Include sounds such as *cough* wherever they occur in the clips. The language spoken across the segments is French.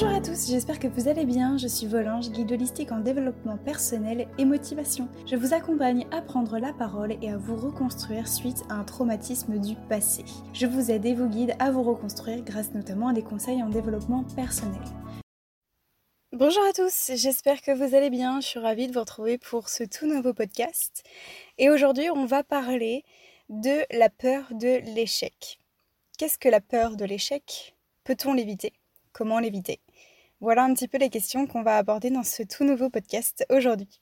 Bonjour à tous, j'espère que vous allez bien. Je suis Volange, guide holistique en développement personnel et motivation. Je vous accompagne à prendre la parole et à vous reconstruire suite à un traumatisme du passé. Je vous aide et vous guide à vous reconstruire grâce notamment à des conseils en développement personnel. Bonjour à tous, j'espère que vous allez bien. Je suis ravie de vous retrouver pour ce tout nouveau podcast. Et aujourd'hui, on va parler de la peur de l'échec. Qu'est-ce que la peur de l'échec? Peut-on l'éviter? Comment l'éviter? Voilà un petit peu les questions qu'on va aborder dans ce tout nouveau podcast aujourd'hui.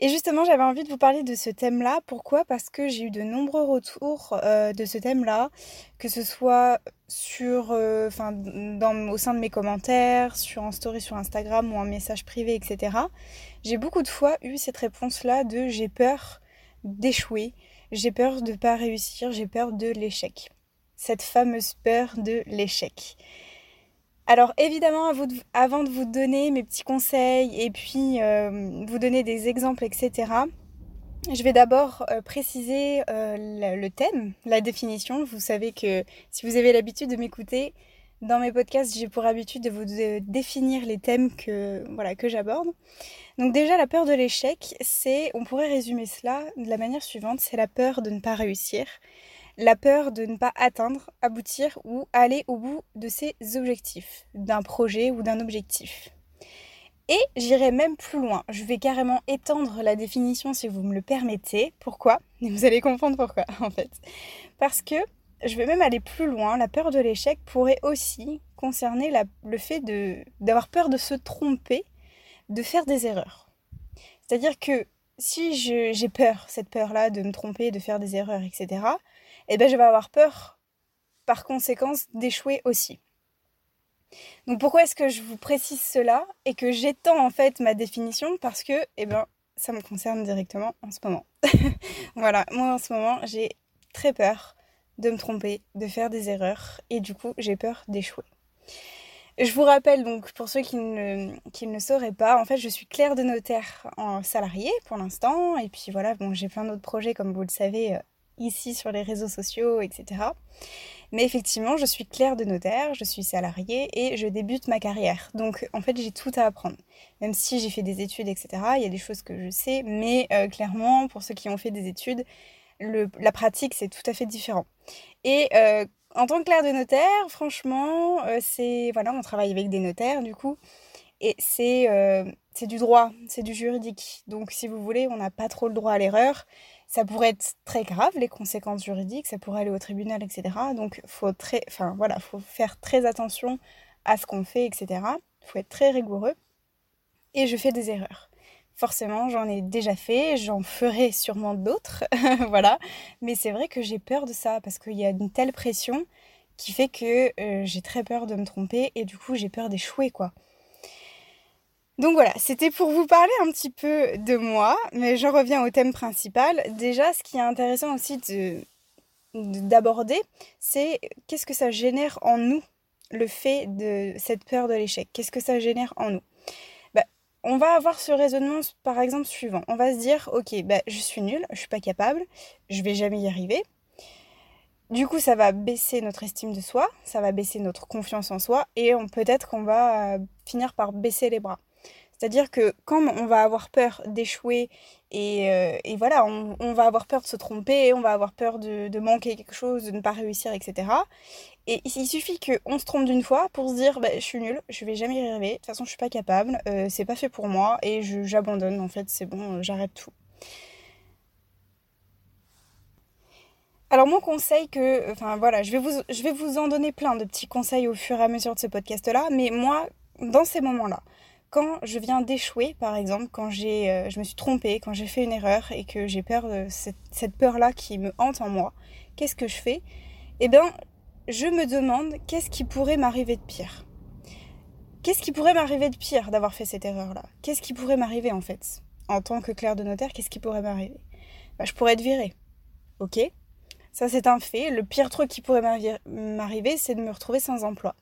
Et justement, j'avais envie de vous parler de ce thème-là. Pourquoi? Parce que j'ai eu de nombreux retours euh, de ce thème-là, que ce soit sur, euh, au sein de mes commentaires, sur un story sur Instagram ou un message privé, etc. J'ai beaucoup de fois eu cette réponse-là de j'ai peur d'échouer, j'ai peur de ne pas réussir, j'ai peur de l'échec. Cette fameuse peur de l'échec. Alors évidemment, avant de vous donner mes petits conseils et puis euh, vous donner des exemples, etc., je vais d'abord euh, préciser euh, le thème, la définition. Vous savez que si vous avez l'habitude de m'écouter, dans mes podcasts, j'ai pour habitude de vous définir les thèmes que, voilà, que j'aborde. Donc déjà, la peur de l'échec, c'est, on pourrait résumer cela de la manière suivante, c'est la peur de ne pas réussir la peur de ne pas atteindre, aboutir ou aller au bout de ses objectifs, d'un projet ou d'un objectif. Et j'irai même plus loin. Je vais carrément étendre la définition si vous me le permettez. Pourquoi? Vous allez comprendre pourquoi *laughs* en fait. Parce que je vais même aller plus loin. La peur de l'échec pourrait aussi concerner le fait d'avoir peur de se tromper, de faire des erreurs. C'est-à-dire que si j'ai peur, cette peur-là de me tromper, de faire des erreurs, etc., eh ben, je vais avoir peur, par conséquence, d'échouer aussi. Donc pourquoi est-ce que je vous précise cela et que j'étends en fait ma définition? Parce que, eh ben, ça me concerne directement en ce moment. *laughs* voilà, moi en ce moment, j'ai très peur de me tromper, de faire des erreurs et du coup, j'ai peur d'échouer. Je vous rappelle donc, pour ceux qui ne, qui ne sauraient pas, en fait, je suis Claire de notaire en salarié pour l'instant. Et puis voilà, bon, j'ai plein d'autres projets, comme vous le savez, euh, ici sur les réseaux sociaux, etc. Mais effectivement, je suis Claire de notaire, je suis salariée et je débute ma carrière. Donc en fait, j'ai tout à apprendre. Même si j'ai fait des études, etc., il y a des choses que je sais, mais euh, clairement, pour ceux qui ont fait des études, la pratique, c'est tout à fait différent. Et euh, en tant que Claire de notaire, franchement, euh, c'est... Voilà, on travaille avec des notaires, du coup. Et c'est, c'est du droit, c'est du juridique. Donc si vous voulez, on n'a pas trop le droit à l'erreur ça pourrait être très grave, les conséquences juridiques, ça pourrait aller au tribunal, etc. Donc, faut très, enfin voilà, faut faire très attention à ce qu'on fait, etc. Faut être très rigoureux. Et je fais des erreurs. Forcément, j'en ai déjà fait, j'en ferai sûrement d'autres, *laughs* voilà. Mais c'est vrai que j'ai peur de ça parce qu'il y a une telle pression qui fait que euh, j'ai très peur de me tromper et du coup j'ai peur d'échouer, quoi. Donc voilà, c'était pour vous parler un petit peu de moi, mais je reviens au thème principal. Déjà, ce qui est intéressant aussi de, d'aborder, c'est qu'est-ce que ça génère en nous, le fait de cette peur de l'échec. Qu'est-ce que ça génère en nous? Bah, On va avoir ce raisonnement, par exemple, suivant. On va se dire, ok, bah, je suis nulle, je suis pas capable, je vais jamais y arriver. Du coup, ça va baisser notre estime de soi, ça va baisser notre confiance en soi, et peut-être qu'on va euh, finir par baisser les bras. C'est-à-dire que quand on va avoir peur d'échouer et, euh, voilà, on, va avoir peur de se tromper, on va avoir peur de, manquer quelque chose, de ne pas réussir, etc. Et il suffit qu'on se trompe d'une fois pour se dire bah, je suis nulle, je vais jamais y arriver, de toute façon je suis pas capable, euh, c'est pas fait pour moi et j'abandonne en fait, c'est bon, euh, j'arrête tout. Alors mon conseil que, enfin voilà, je vais, vous, je vais vous en donner plein de petits conseils au fur et à mesure de ce podcast-là, mais moi, dans ces moments-là, quand je viens d'échouer, par exemple, quand euh, je me suis trompée, quand j'ai fait une erreur et que j'ai peur de cette, peur-là qui me hante en moi, qu'est-ce que je fais? Eh bien, je me demande qu'est-ce qui pourrait m'arriver de pire Qu'est-ce qui pourrait m'arriver de pire d'avoir fait cette erreur-là? Qu'est-ce qui pourrait m'arriver en fait? En tant que clerc de notaire, qu'est-ce qui pourrait m'arriver? Bah, Je pourrais être virée. Ok? Ça c'est un fait. Le pire truc qui pourrait m'arriver, c'est de me retrouver sans emploi.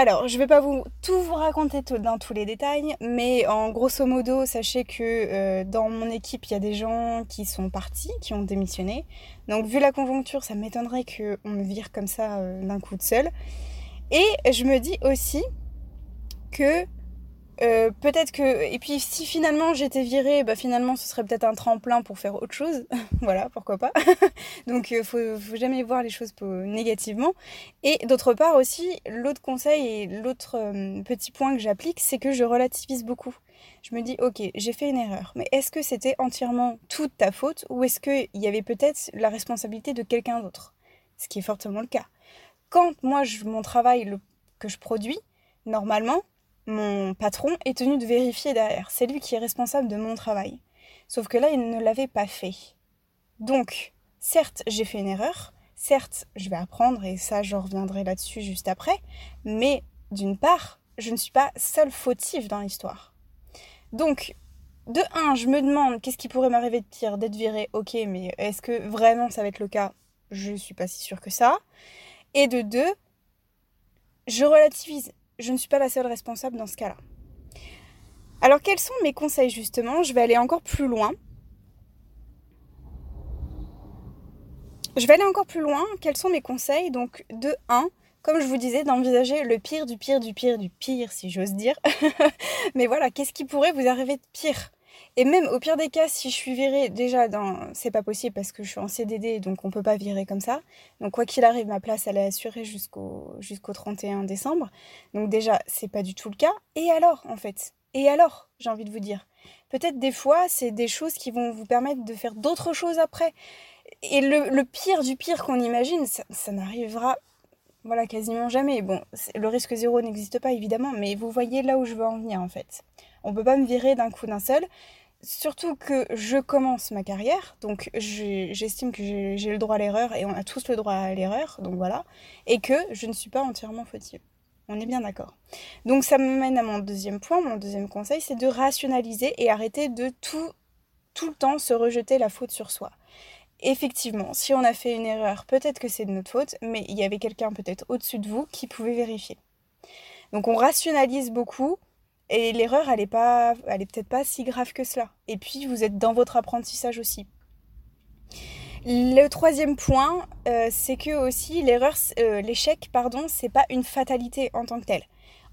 Alors, je ne vais pas vous tout vous raconter dans tous les détails, mais en grosso modo, sachez que euh, dans mon équipe, il y a des gens qui sont partis, qui ont démissionné. Donc, vu la conjoncture, ça m'étonnerait qu'on me vire comme ça euh, d'un coup de seul. Et je me dis aussi que euh, peut-être que et puis si finalement j'étais virée, bah finalement ce serait peut-être un tremplin pour faire autre chose. *laughs* voilà, pourquoi pas. *laughs* Donc euh, faut, faut jamais voir les choses négativement. Et d'autre part aussi, l'autre conseil et l'autre euh, petit point que j'applique, c'est que je relativise beaucoup. Je me dis ok, j'ai fait une erreur, mais est-ce que c'était entièrement toute ta faute ou est-ce qu'il y avait peut-être la responsabilité de quelqu'un d'autre? Ce qui est fortement le cas. Quand moi je, mon travail le, que je produis, normalement mon patron est tenu de vérifier derrière. C'est lui qui est responsable de mon travail. Sauf que là, il ne l'avait pas fait. Donc, certes, j'ai fait une erreur, certes, je vais apprendre, et ça, je reviendrai là-dessus juste après, mais d'une part, je ne suis pas seule fautive dans l'histoire. Donc, de un, je me demande qu'est-ce qui pourrait m'arriver de pire, d'être virée, ok, mais est-ce que vraiment ça va être le cas? Je ne suis pas si sûre que ça. Et de deux, je relativise je ne suis pas la seule responsable dans ce cas-là. Alors quels sont mes conseils justement? Je vais aller encore plus loin. Je vais aller encore plus loin. Quels sont mes conseils? Donc de 1, comme je vous disais, d'envisager le pire du pire du pire du pire, si j'ose dire. *laughs* Mais voilà, qu'est-ce qui pourrait vous arriver de pire? Et même au pire des cas, si je suis virée, déjà, dans... c'est pas possible parce que je suis en CDD, donc on peut pas virer comme ça. Donc quoi qu'il arrive, ma place, elle est assurée jusqu'au jusqu'au 31 décembre. Donc déjà, c'est pas du tout le cas. Et alors, en fait? Et alors, j'ai envie de vous dire? Peut-être des fois, c'est des choses qui vont vous permettre de faire d'autres choses après. Et le, pire du pire qu'on imagine, ça, ça n'arrivera voilà, quasiment jamais. Bon, le risque zéro n'existe pas évidemment, mais vous voyez là où je veux en venir en fait. On peut pas me virer d'un coup d'un seul. Surtout que je commence ma carrière, donc j'estime que j'ai le droit à l'erreur et on a tous le droit à l'erreur, donc voilà, et que je ne suis pas entièrement fautive. On est bien d'accord. Donc ça me mène à mon deuxième point, mon deuxième conseil, c'est de rationaliser et arrêter de tout, tout le temps se rejeter la faute sur soi. Effectivement, si on a fait une erreur, peut-être que c'est de notre faute, mais il y avait quelqu'un peut-être au-dessus de vous qui pouvait vérifier. Donc on rationalise beaucoup et l'erreur, elle est pas, elle peut-être pas si grave que cela. Et puis, vous êtes dans votre apprentissage aussi. Le troisième point, euh, c'est que aussi l'erreur, euh, l'échec, pardon, c'est pas une fatalité en tant que tel.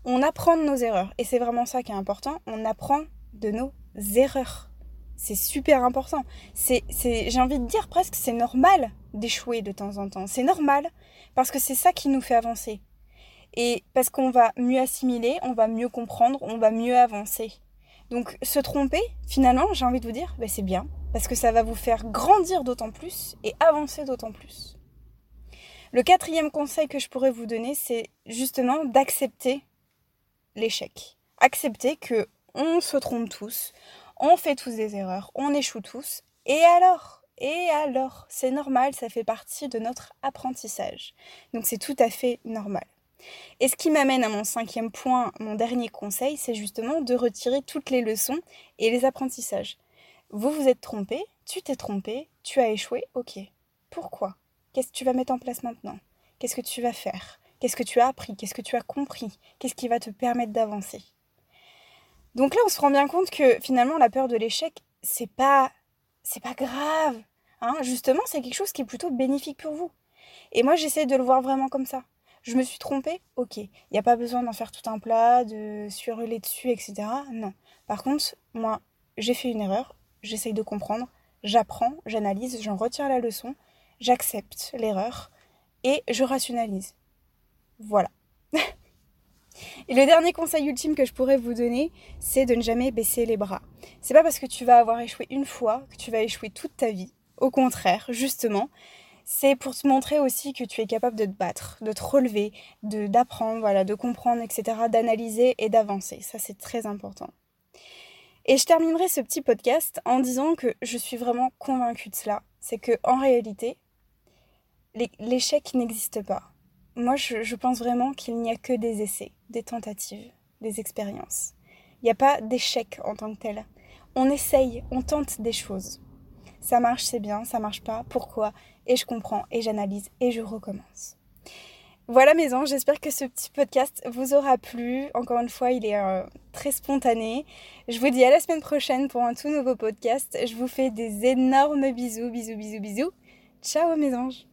On apprend de nos erreurs et c'est vraiment ça qui est important. On apprend de nos erreurs. C'est super important. C'est, j'ai envie de dire presque, c'est normal d'échouer de temps en temps. C'est normal parce que c'est ça qui nous fait avancer. Et parce qu'on va mieux assimiler, on va mieux comprendre, on va mieux avancer. Donc se tromper, finalement, j'ai envie de vous dire, ben, c'est bien, parce que ça va vous faire grandir d'autant plus et avancer d'autant plus. Le quatrième conseil que je pourrais vous donner, c'est justement d'accepter l'échec. Accepter que on se trompe tous, on fait tous des erreurs, on échoue tous, et alors? Et alors, c'est normal, ça fait partie de notre apprentissage. Donc c'est tout à fait normal. Et ce qui m'amène à mon cinquième point, mon dernier conseil, c'est justement de retirer toutes les leçons et les apprentissages. Vous vous êtes trompé, tu t'es trompé, tu as échoué, ok. Pourquoi? Qu'est-ce que tu vas mettre en place maintenant? Qu'est-ce que tu vas faire? Qu'est-ce que tu as appris? Qu'est-ce que tu as compris? Qu'est-ce qui va te permettre d'avancer? Donc là, on se rend bien compte que finalement, la peur de l'échec, c'est pas, c'est pas grave. Hein Justement, c'est quelque chose qui est plutôt bénéfique pour vous. Et moi, j'essaie de le voir vraiment comme ça. Je me suis trompée Ok. Il n'y a pas besoin d'en faire tout un plat, de surler dessus, etc. Non. Par contre, moi, j'ai fait une erreur, j'essaye de comprendre, j'apprends, j'analyse, j'en retire la leçon, j'accepte l'erreur et je rationalise. Voilà. *laughs* et le dernier conseil ultime que je pourrais vous donner, c'est de ne jamais baisser les bras. C'est pas parce que tu vas avoir échoué une fois que tu vas échouer toute ta vie. Au contraire, justement, c'est pour te montrer aussi que tu es capable de te battre, de te relever, de d'apprendre, voilà, de comprendre, etc., d'analyser et d'avancer. Ça, c'est très important. Et je terminerai ce petit podcast en disant que je suis vraiment convaincue de cela. C'est que en réalité, l'échec n'existe pas. Moi, je, pense vraiment qu'il n'y a que des essais, des tentatives, des expériences. Il n'y a pas d'échec en tant que tel. On essaye, on tente des choses. Ça marche, c'est bien, ça marche pas, pourquoi? Et je comprends, et j'analyse, et je recommence. Voilà mes anges, j'espère que ce petit podcast vous aura plu. Encore une fois, il est euh, très spontané. Je vous dis à la semaine prochaine pour un tout nouveau podcast. Je vous fais des énormes bisous, bisous, bisous, bisous. Ciao mes anges